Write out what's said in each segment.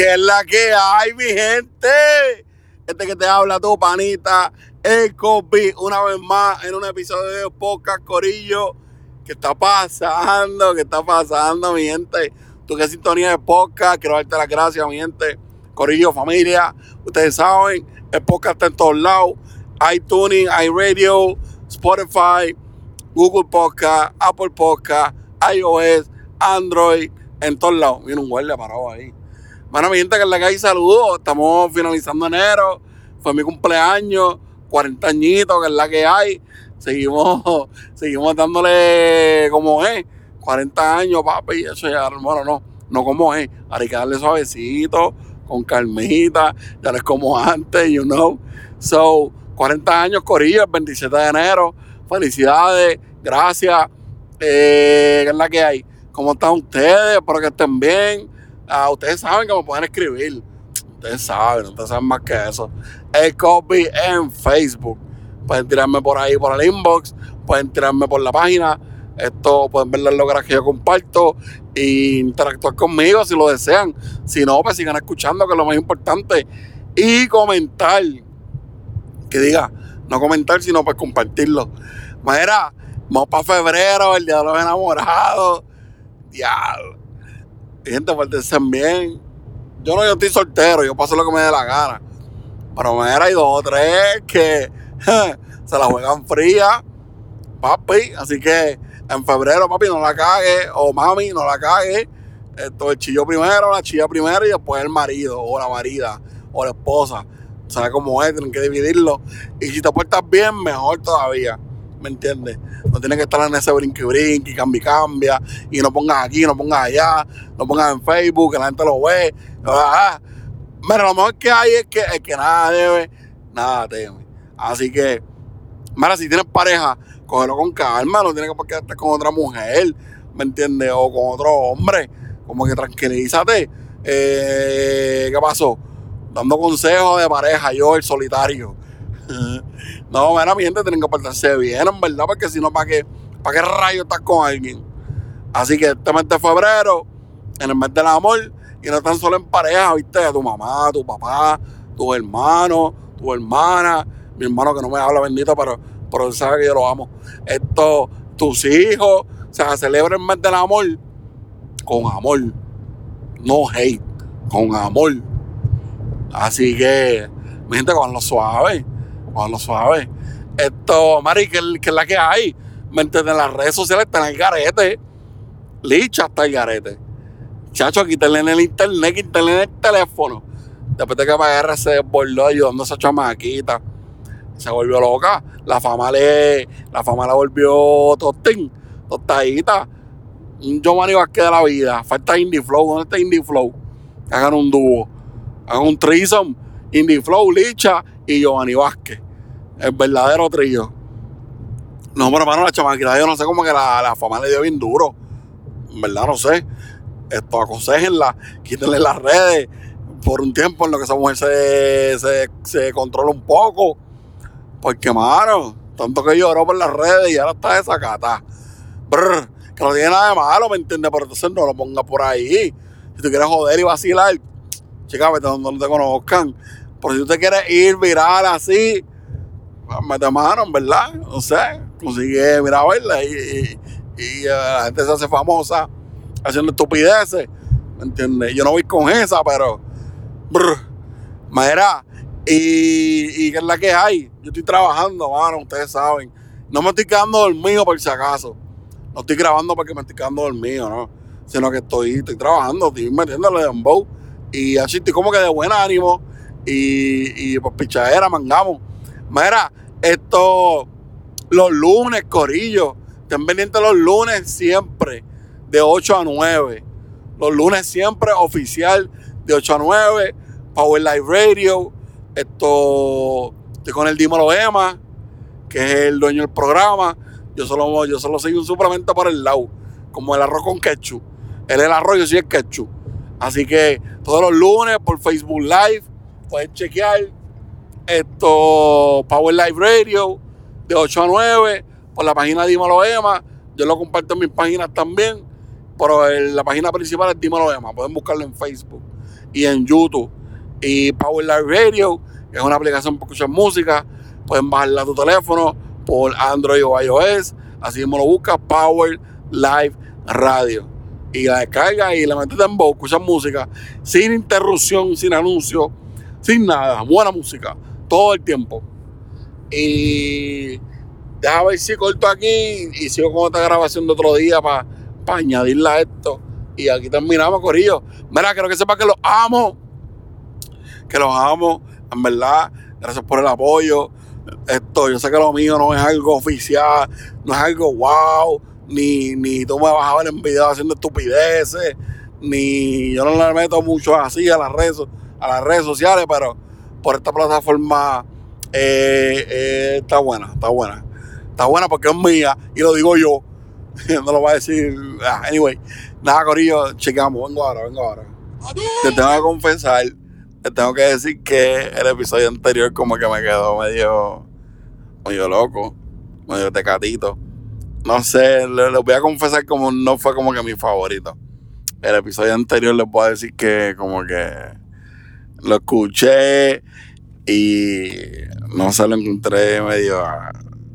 ¿Qué es la que hay, mi gente? Este que te habla tu panita, el copy, una vez más en un episodio de Podcast Corillo. ¿Qué está pasando? ¿Qué está pasando, mi gente? Tú que sintonía de podcast, quiero darte las gracias, mi gente. Corillo, familia, ustedes saben, el podcast está en todos lados. iTunes, iRadio, Spotify, Google Podcast, Apple Podcast, iOS, Android, en todos lados. Viene un guardia parado ahí. Bueno, mi gente, que es la que hay, saludos. Estamos finalizando enero. Fue mi cumpleaños, 40 añitos, que es la que hay. Seguimos, seguimos dándole como es. 40 años, papi. Eso ya, hermano, no. No como es. Que darle suavecito, con calmita. Ya no es como antes, you know. So, 40 años, Corillo, el 27 de enero. Felicidades, gracias. Eh, ¿Qué es la que hay? ¿Cómo están ustedes? Espero que estén bien. Ah, ustedes saben que me pueden escribir. Ustedes saben, ustedes saben más que eso. El copy en Facebook. Pueden tirarme por ahí, por el inbox. Pueden tirarme por la página. Esto pueden ver las logras que yo comparto e interactuar conmigo si lo desean. Si no, pues sigan escuchando, que es lo más importante. Y comentar. Que diga, no comentar, sino pues compartirlo. Mira, vamos para febrero, el día de los enamorados. Diablo. Gente, portense bien. Yo no, yo estoy soltero, yo paso lo que me dé la gana. Pero mira, hay dos o tres que se la juegan fría, papi. Así que en febrero, papi, no la cague. O mami, no la cague. Esto, el chillo primero, la chilla primero y después el marido, o la marida, o la esposa. ¿Sabes cómo es? Tienen que dividirlo. Y si te portas bien, mejor todavía. ¿Me entiendes? No tienes que estar en ese brinqui brinqui, cambia cambia, y no pongas aquí, no pongas allá, no pongas en Facebook, que la gente lo ve. Ah, Mira, lo mejor que hay es que el que nada debe, nada teme. Así que, mira, si tienes pareja, cógelo con calma, no tienes que estar con otra mujer, ¿me entiendes? O con otro hombre, como que tranquilízate. Eh, ¿Qué pasó? Dando consejos de pareja, yo el solitario. no, mira, mi gente tienen que portarse bien, en verdad, porque si no, ¿para qué, ¿para qué rayo estás con alguien? Así que este mes de febrero, en el mes del amor, y no tan solo en pareja, viste, tu mamá, tu papá, tus hermanos, tu hermana, mi hermano que no me habla bendito, pero, pero él sabe que yo lo amo. Esto, tus hijos, o sea, celebra el mes del amor con amor, no hate, con amor. Así que, mi gente, con lo suave, con lo suave. Esto, Mari, que, es la que hay. ¿Me entiendes? En las redes sociales están el garete. Licha está el garete. Chacho, quítale en el internet, quítale en el teléfono. Después de que PR se desbordó ayudando a esa chamaquita. Se volvió loca. La fama le. La fama la volvió tostín, tostadita. Un Giovanni Vázquez de la vida. Falta Indie Flow. ¿Dónde está Indie Flow? Hagan un dúo. Hagan un threesome. Indie Flow, Licha y Giovanni Vázquez. El verdadero trío. No, pero hermano, la chamaquita, yo no sé cómo que la, la fama le dio bien duro. En verdad, no sé esto, aconsejenla, quítenle las redes por un tiempo en lo que esa mujer se, se, se controla un poco. Porque, mano, tanto que lloró por las redes y ahora está desacata. Brr, que no tiene nada de malo, ¿me entiendes? Pero entonces no lo ponga por ahí. Si tú quieres joder y vacilar, chica, vete donde no te conozcan. Pero si tú te quieres ir viral así, pues, mete mano, ¿verdad? No sé, consigue, mira, verla y, y, y, la gente se hace famosa haciendo estupideces. ¿Me entiendes? Yo no voy con esa, pero. Brr, madera. Y, y que es la que hay. Yo estoy trabajando, mano, ustedes saben. No me estoy quedando dormido por si acaso. No estoy grabando porque me estoy quedando dormido, ¿no? Sino que estoy, estoy trabajando, estoy metiéndole en bow. Y así estoy como que de buen ánimo. Y, y pichadera, mangamos. Mira, esto. Los lunes, corillo. Estén pendientes los lunes siempre de 8 a 9. Los lunes siempre oficial de 8 a 9. Power Live Radio. Esto, estoy con el Dímelo Emma, que es el dueño del programa. Yo solo, yo solo soy un suplemento por el lado, como el arroz con ketchup. Él es el arroz, yo soy el ketchup. Así que todos los lunes por Facebook Live pueden chequear esto, Power Live Radio, de 8 a 9, por la página Dímelo Emma. Yo lo comparto en mis páginas también. Pero la página principal es Dímelo Emma. Pueden buscarlo en Facebook. y en YouTube. Y Power Live Radio es una aplicación para escuchar música. Pueden bajarla a tu teléfono por Android o iOS. Así mismo lo buscas, Power Live Radio. Y la descarga y la metes en voz, escuchas música sin interrupción, sin anuncio, sin nada. Buena música, todo el tiempo. Y déjame ver si corto aquí y sigo con esta grabación de otro día para añadirla a esto. Y aquí terminamos, Corillo. Mira, quiero que sepa que los amo. Que los amo, en verdad. Gracias por el apoyo. Esto, yo sé que lo mío no es algo oficial, no es algo wow, ni, ni tú me vas a ver en video haciendo estupideces, ni yo no le meto mucho así a las redes, a las redes sociales, pero por esta plataforma eh, eh, está buena, está buena. Está buena porque es mía y lo digo yo. no lo voy a decir. Ah, anyway, nada, Corillo, chequeamos. Vengo ahora, vengo ahora. Te tengo que confesar, te tengo que decir que el episodio anterior, como que me quedó medio, medio loco, medio tecatito. No sé, les voy a confesar como no fue como que mi favorito. El episodio anterior les puedo decir que como que lo escuché y no se lo encontré medio...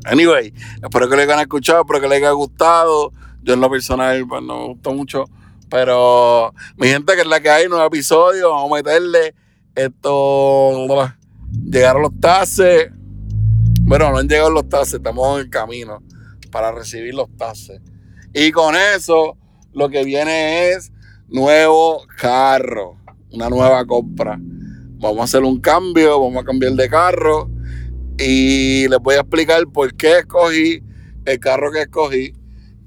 Anyway, espero que les hayan escuchado, espero que les haya gustado. Yo en lo personal pues, no me gustó mucho. Pero mi gente, que es la que hay, nuevo episodio, vamos a meterle esto. Llegaron los tases. Bueno, no han llegado los tases, estamos en el camino para recibir los tases. Y con eso, lo que viene es nuevo carro, una nueva compra. Vamos a hacer un cambio, vamos a cambiar de carro y les voy a explicar por qué escogí el carro que escogí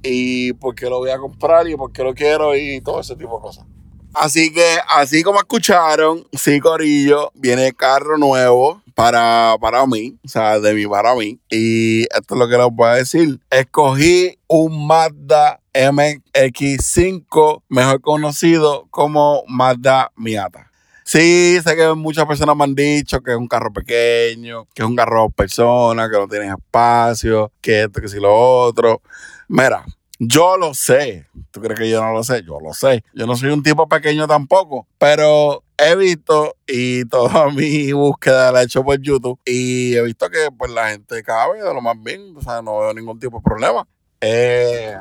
y por qué lo voy a comprar y por qué lo quiero y todo ese tipo de cosas. Así que, así como escucharon, sí, Corillo, viene carro nuevo para, para mí, o sea, de mí para mí. Y esto es lo que les voy a decir. Escogí un Mazda MX5, mejor conocido como Mazda Miata. Sí, sé que muchas personas me han dicho que es un carro pequeño, que es un carro de personas, que no tiene espacio, que esto, que si lo otro. Mira, yo lo sé. ¿Tú crees que yo no lo sé? Yo lo sé. Yo no soy un tipo pequeño tampoco, pero he visto y toda mi búsqueda la he hecho por YouTube y he visto que pues la gente cabe de lo más bien, o sea, no veo ningún tipo de problema. Eh,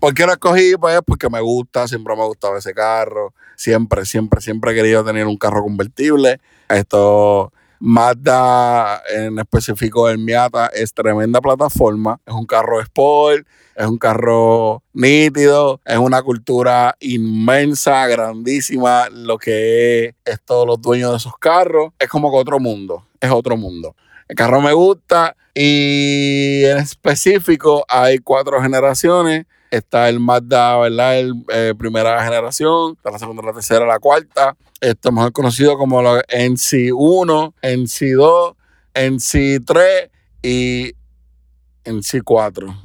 ¿Por qué lo escogí? Pues porque me gusta, siempre me ha gustado ese carro. Siempre, siempre, siempre he querido tener un carro convertible. Esto, Mazda, en específico el Miata, es tremenda plataforma. Es un carro sport, es un carro nítido, es una cultura inmensa, grandísima. Lo que es, es todos los dueños de esos carros. Es como que otro mundo, es otro mundo. El carro me gusta y en específico hay cuatro generaciones Está el Mazda, ¿verdad? El, eh, primera generación. Está la segunda, la tercera, la cuarta. Esto mejor conocido como los NC1, NC2, NC3 y NC4.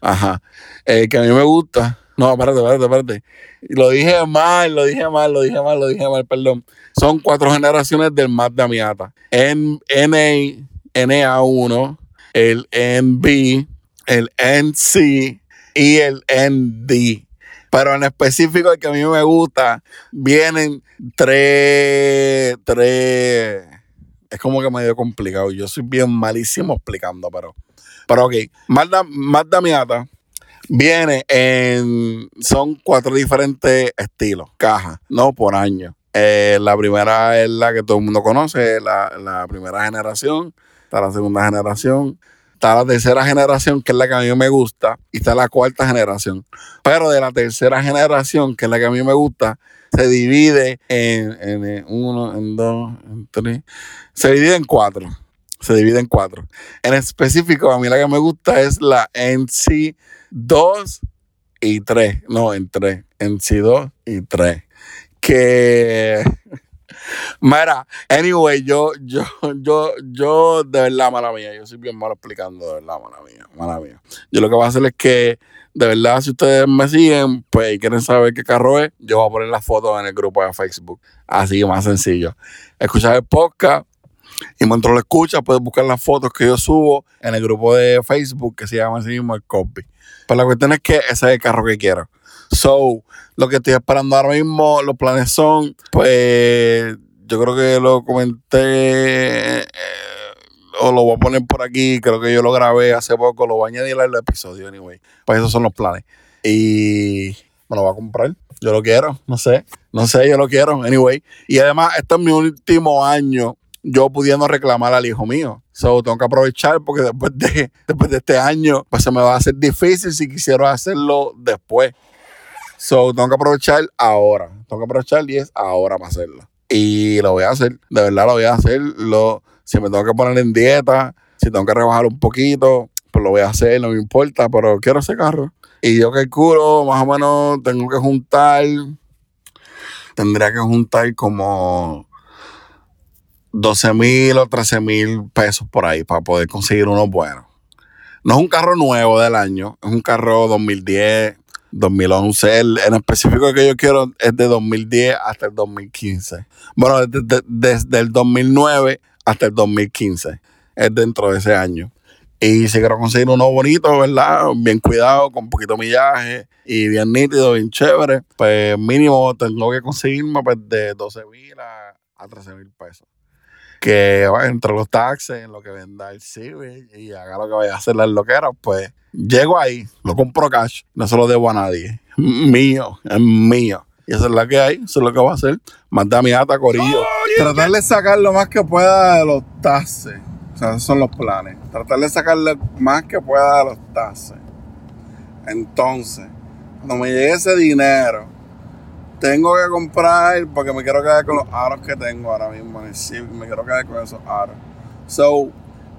Ajá. Eh, que a mí me gusta. No, espérate, espérate, espérate. Lo dije mal, lo dije mal, lo dije mal, lo dije mal, perdón. Son cuatro generaciones del Mazda Miata. N, NA, NA1, el NB, el NC, y el ND. Pero en específico, el que a mí me gusta, vienen tres, tres. Es como que medio complicado. Yo soy bien malísimo explicando, pero. Pero ok. Mazda, Mazda Miata viene en. Son cuatro diferentes estilos, cajas, no por año. Eh, la primera es la que todo el mundo conoce, la, la primera generación. Está la segunda generación Está la tercera generación, que es la que a mí me gusta, y está la cuarta generación. Pero de la tercera generación, que es la que a mí me gusta, se divide en, en uno, en dos, en tres. Se divide en cuatro. Se divide en cuatro. En específico, a mí la que me gusta es la NC 2 y 3. No, en 3. NC 2 y 3. Que Mira, anyway, yo, yo, yo, yo, de verdad, mala mía, yo soy bien malo explicando, de verdad, mala mía, mala mía. Yo lo que voy a hacer es que, de verdad, si ustedes me siguen, pues, y quieren saber qué carro es, yo voy a poner las fotos en el grupo de Facebook. Así más sencillo. Escuchar el podcast, Y mientras lo escuchas, puedes buscar las fotos que yo subo en el grupo de Facebook que se llama así mismo el Copy. Pero la cuestión es que ese es el carro que quiero. So, lo que estoy esperando ahora mismo, los planes son, pues, yo creo que lo comenté, eh, o lo voy a poner por aquí, creo que yo lo grabé hace poco, lo voy a añadir al episodio, anyway. Pues esos son los planes. Y me lo voy a comprar. Yo lo quiero, no sé, no sé, yo lo quiero, anyway. Y además, este es mi último año yo pudiendo reclamar al hijo mío. So, tengo que aprovechar porque después de, después de este año, pues se me va a hacer difícil si quisiera hacerlo después. So, tengo que aprovechar ahora. Tengo que aprovechar y es ahora para hacerlo. Y lo voy a hacer, de verdad lo voy a hacer. Lo, si me tengo que poner en dieta, si tengo que rebajar un poquito, pues lo voy a hacer, no me importa, pero quiero ese carro. Y yo calculo, más o menos, tengo que juntar, tendría que juntar como 12 mil o 13 mil pesos por ahí para poder conseguir uno bueno. No es un carro nuevo del año, es un carro 2010, 2011. El, en específico que yo quiero es de 2010 hasta el 2015. Bueno, desde, desde el 2009 hasta el 2015. Es dentro de ese año. Y si quiero conseguir uno bonito, ¿verdad? Bien cuidado, con poquito millaje y bien nítido, bien chévere, pues mínimo tengo que conseguirme pues, de 12 mil a, a 13 mil pesos que entre los taxes, en lo que venda el Civic y haga lo que vaya a hacer las loqueras, pues llego ahí, lo compro cash, no se lo debo a nadie. Mío, es mío. Y eso es lo que hay, eso es lo que voy a hacer. Mandar mi ata corillo. Tratar de sacar lo más que pueda de los taxes. O sea, esos son los planes. Tratar de sacarle más que pueda de los taxes. Entonces, cuando me llegue ese dinero, tengo que comprar porque me quiero quedar con los aros que tengo ahora mismo en el. Me quiero quedar con esos aros. So,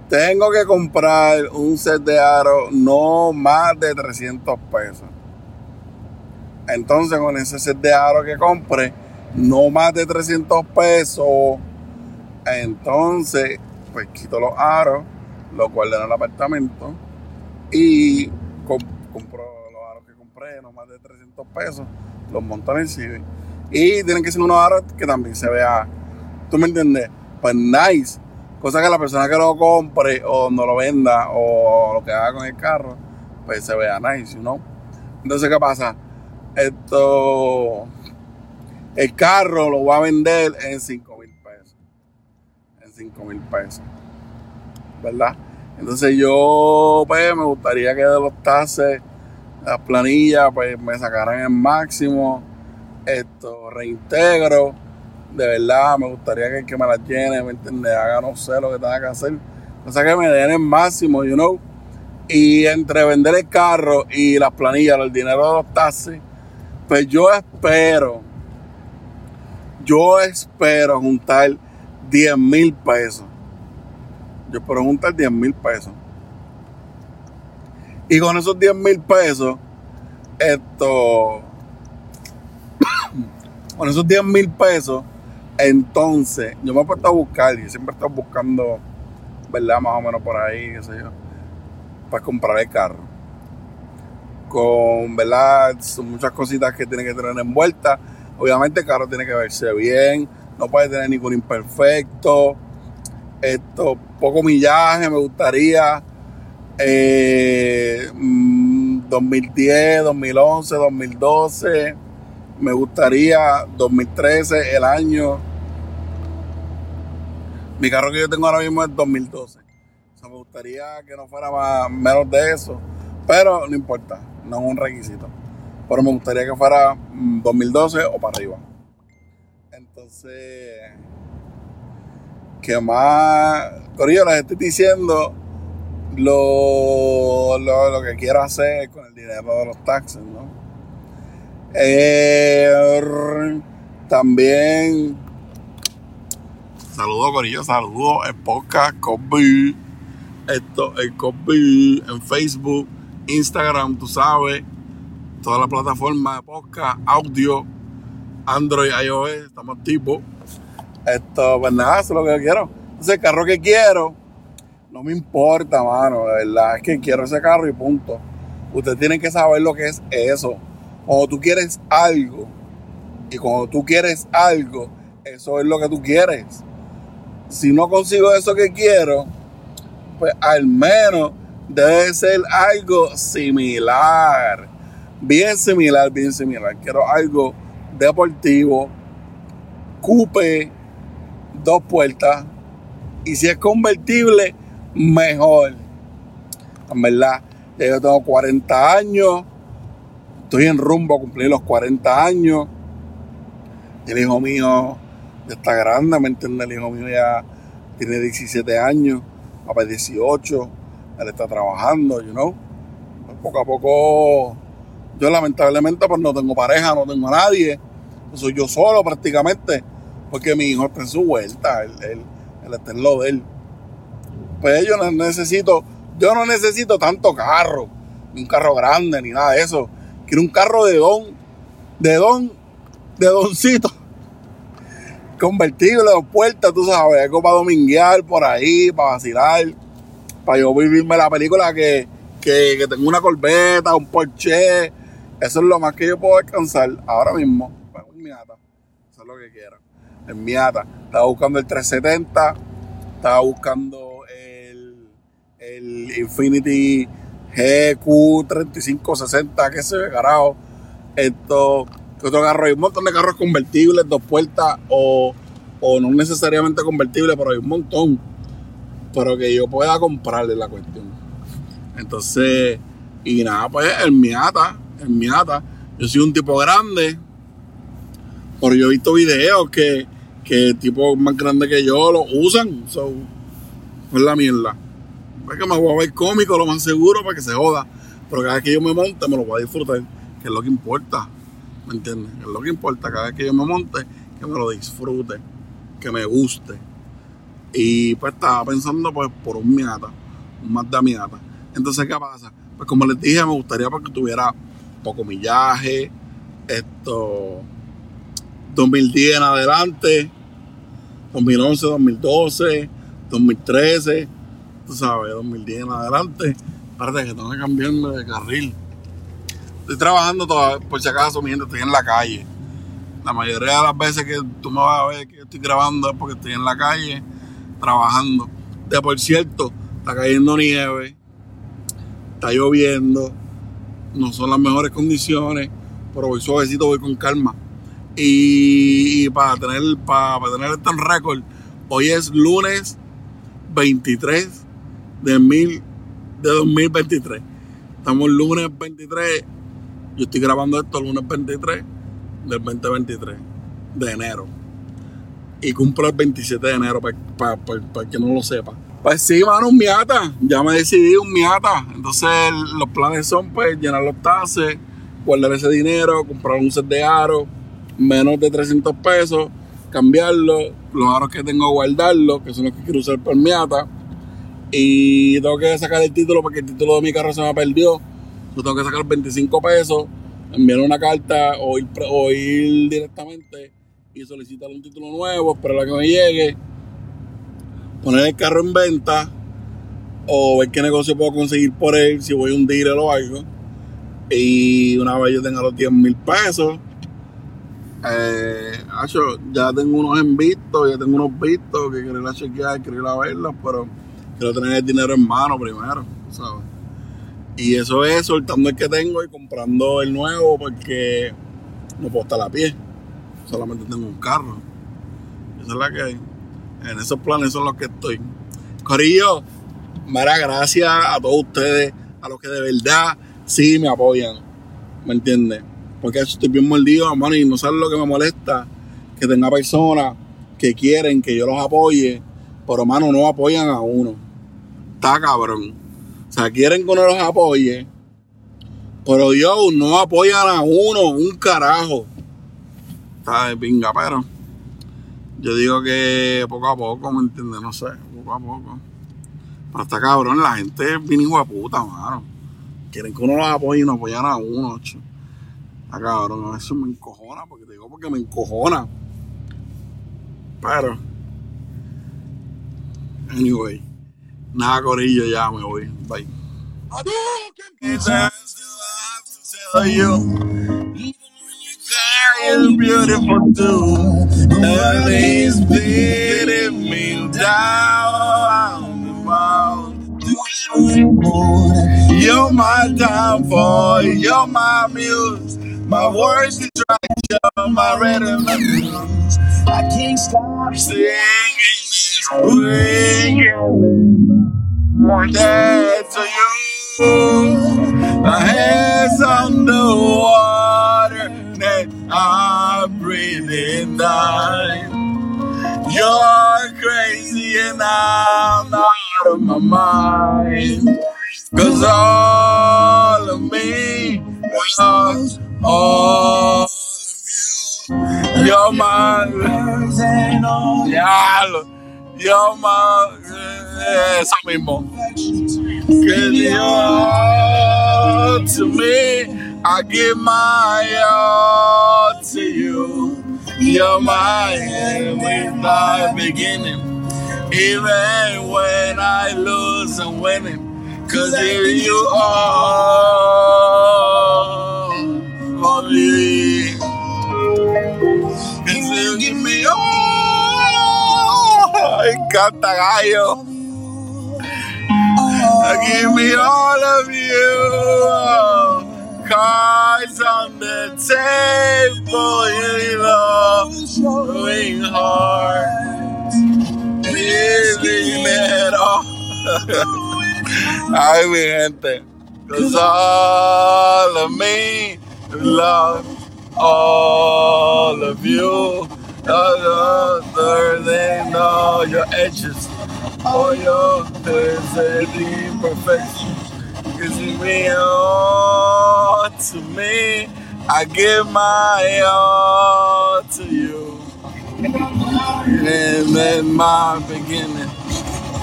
tengo que comprar un set de aros no más de 300 pesos. Entonces, con ese set de aros que compre, no más de 300 pesos, entonces, pues quito los aros, los guardo en el apartamento y compro los aros que compré, no más de 300 pesos los montan en. Y tienen que ser unos aros que también se vea, ¿tú me entiendes? Pues nice. Cosa que la persona que lo compre o no lo venda o lo que haga con el carro, pues se vea nice, ¿no? Entonces, ¿qué pasa? Esto, el carro lo va a vender en 5 mil pesos. En 5 mil pesos. ¿Verdad? Entonces yo, pues, me gustaría que de los taxes las planillas pues me sacarán el máximo. Esto, reintegro. De verdad, me gustaría que me las llene, ¿me entiendes? Haga no sé lo que tenga que hacer. O sea que me den el máximo, you know. Y entre vender el carro y las planillas, el dinero de los taxis, pues yo espero, yo espero juntar 10 mil pesos. Yo espero juntar 10 mil pesos. Y con esos 10 mil pesos, esto, con esos 10 mil pesos, entonces yo me he puesto a buscar, y siempre he estado buscando, ¿verdad? Más o menos por ahí, qué sé yo, para comprar el carro. Con, ¿verdad? Son muchas cositas que tiene que tener envueltas. Obviamente el carro tiene que verse bien, no puede tener ningún imperfecto. Esto, poco millaje me gustaría 2010, 2011, 2012. Me gustaría 2013, el año. Mi carro que yo tengo ahora mismo es 2012. O sea, me gustaría que no fuera más, menos de eso. Pero no importa, no es un requisito. Pero me gustaría que fuera 2012 o para arriba. Entonces, ¿qué más? Corillo, les estoy diciendo lo, lo, que quiero hacer con el dinero de los taxes, ¿no? Eh, también saludo Corillo, saludo el podcast Cosby, esto, el Cosby en Facebook, Instagram, tú sabes, toda la plataforma de podcast, audio, Android, iOS, estamos tipo. Esto, pues nada, eso es lo que quiero. Entonces, el carro que quiero no me importa, mano, de verdad. Es que quiero ese carro y punto. Ustedes tienen que saber lo que es eso. Cuando tú quieres algo, y cuando tú quieres algo, eso es lo que tú quieres. si no consigo eso que quiero, pues al menos debe ser algo similar. Bien similar, bien similar. Quiero algo deportivo, coupe, dos puertas. Y si es convertible, mejor. En verdad, yo tengo 40 años. Estoy en rumbo a cumplir los 40 años. El hijo mío ya está grande, ¿me entiendes? El hijo mío ya tiene 17 años, papá 18. Él está trabajando, you know. Poco a poco, yo lamentablemente pues no tengo pareja, no tengo a nadie. Soy yo solo prácticamente, porque mi hijo está en su vuelta, él, él, está en lo de él. Pues yo no necesito, yo no necesito tanto carro, ni un carro grande, ni nada de eso. Quiero un carro de don, de don, de doncito. Convertible, dos puertas, tú sabes, algo para dominguear por ahí, para vacilar para yo vivirme la película que, que, tengo una corbeta, un Porsche. Eso es lo más que yo puedo alcanzar ahora mismo. Un. Eso es lo que quiero. El Miata. Estaba buscando el 370. Estaba buscando el Infinity GQ3560. Que se ve carajo. Esto. otro carro? Hay un montón de carros convertibles, dos puertas o, o no necesariamente convertibles, pero hay un montón pero que yo pueda comprarle la cuestión. Entonces, y nada, pues el Miata, el Miata, yo soy un tipo grande, pero yo he visto videos que, que tipos más grandes que yo lo usan, so, es la mierda. Es que me voy a ver cómico, lo más seguro, para que se joda. Pero cada vez que yo me monte, me lo voy a disfrutar, que es lo que importa. ¿Me entiendes? Es lo que importa. Cada vez que yo me monte, que me lo disfrute, que me guste. Y pues estaba pensando pues por un Miata, un Mazda Miata. Entonces, ¿qué pasa? Pues como les dije, me gustaría porque tuviera poco millaje, esto 2010 en adelante, 2011, 2012, 2013, tú sabes, 2010 en adelante. Espérate que tengo que cambiarme de carril. Estoy trabajando todavía, por si acaso, mi estoy en la calle. La mayoría de las veces que tú me vas a ver que estoy grabando es porque estoy en la calle trabajando. De por cierto, está cayendo nieve, está lloviendo, no son las mejores condiciones, pero voy suavecito, voy con calma. Y, para tener para, tener esto en récord, hoy es lunes 23 de, mil, de 2023. Estamos lunes 23. Yo estoy grabando esto lunes 23 del 2023 de enero y cumplo el 27 de enero, para, que no lo sepa. Pues sí, mano, un Miata. Ya me decidí un Miata. Entonces los planes son pues llenar los tases, guardar ese dinero, comprar un set de aros, menos de 300 pesos, cambiarlo, los aros que tengo guardarlos, que son los que quiero usar para el Miata. Y tengo que sacar el título porque el título de mi carro se me perdió. Yo tengo que sacar 25 pesos, enviar una carta o ir directamente y solicitar un título nuevo, esperar a que me llegue, poner el carro en venta o ver qué negocio puedo conseguir por él, si voy a un dealer o algo. Y una vez yo tenga los 10 mil pesos, eh, ya tengo unos en visto, ya tengo unos vistos que quiero ir a chequear, quiero ir a verlos, pero quiero tener el dinero en mano primero, ¿sabes? Y eso es soltando el que tengo y comprando el nuevo porque no puedo estar a pie solamente tengo un carro. Esa es la que hay. En esos planes son los que estoy. Corillo, mara gracias a todos ustedes, a los que de verdad sí me apoyan. ¿Me entiendes? Porque estoy bien mordido, hermano, y no sabes lo que me molesta. Que tenga personas que quieren que yo los apoye, pero hermano, no apoyan a uno. Está cabrón. O sea, quieren que uno los apoye, pero yo no apoyan a uno, un carajo de pinga, pero yo digo que poco a poco, ¿me entiendes? No sé, poco a poco. Pero está cabrón, la gente es bien hijo puta, mano. Quieren que uno los apoye y no apoyan a uno, Está cabrón, eso me encojona, porque te digo porque me encojona. Pero, anyway, nada, Corillo, ya me voy. Bye. is beautiful too. Early beating me down. You're my downfall, you're my muse, my worst distraction, my rhythm. I can't stop singing this ringing dead to you. My head's underwater, and I'm breathing down. You're crazy and I'm out of my mind. Cause all of me loves all of you. You're my Diablo. You're my eso mismo. Que you're to me, I give my all to you. You're my end with my beginning. Even when I lose, I'm winning. Cause here you are for me. Cause you give me all. Me encanta gallo. Give me all of you. Cards on the table, you know, going hard, living it all. Ay, mi gente. Cause all of me love all of you. Other than all your edges, all your perfect imperfections. Cause you mean all to me. I give my all to you. And then my beginning.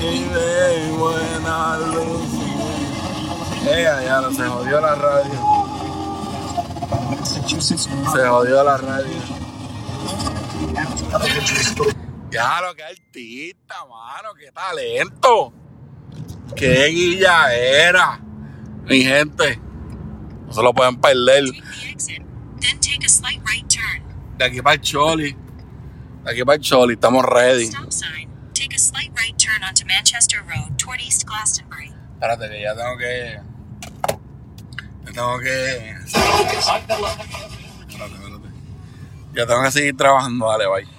Even when I lose you. Ella ya no se jodió la radio. Se jodió la radio. Ya lo que artista, mano, qué talento. Qué guilla era. Mi gente. No se lo pueden perder. Take the exit, then take a slight right turn. De aquí para el Choli. De aquí para el Choli, estamos ready. Stop sign. Take a slight right turn onto Manchester Road toward East Glastonbury. Espérate que ya tengo que. Ya tengo que. Ya tengo que seguir trabajando, dale, bye.